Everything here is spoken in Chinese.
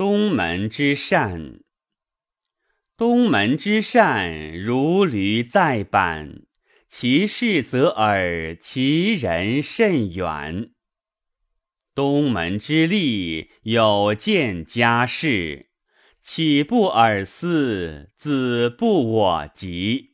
东门之善，东门之善，如驴在板。其事则耳，其人甚远。东门之利，有见家事，岂不尔思？子不我及。